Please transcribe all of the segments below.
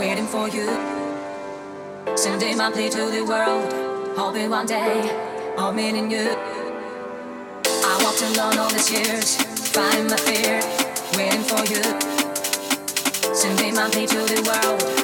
waiting for you. Sending my plea to the world, hoping one day I'll meet in you. I walked alone all these years, fighting my fear, waiting for you. Sending my plea to the world.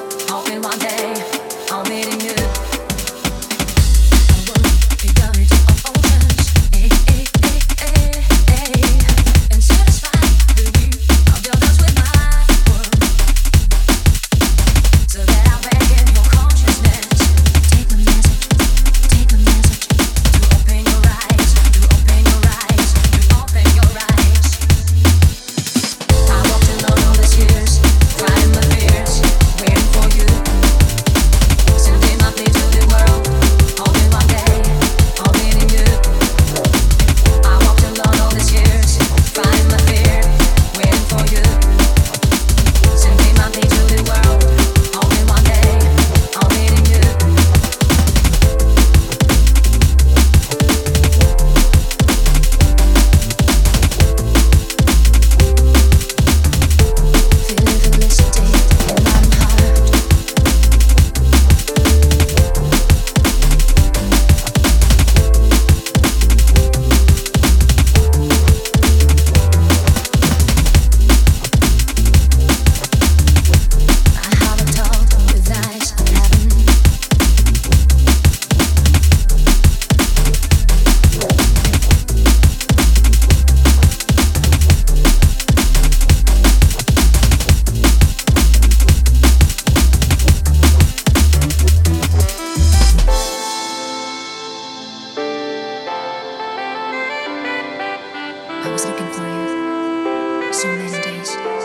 was looking for you. So many days.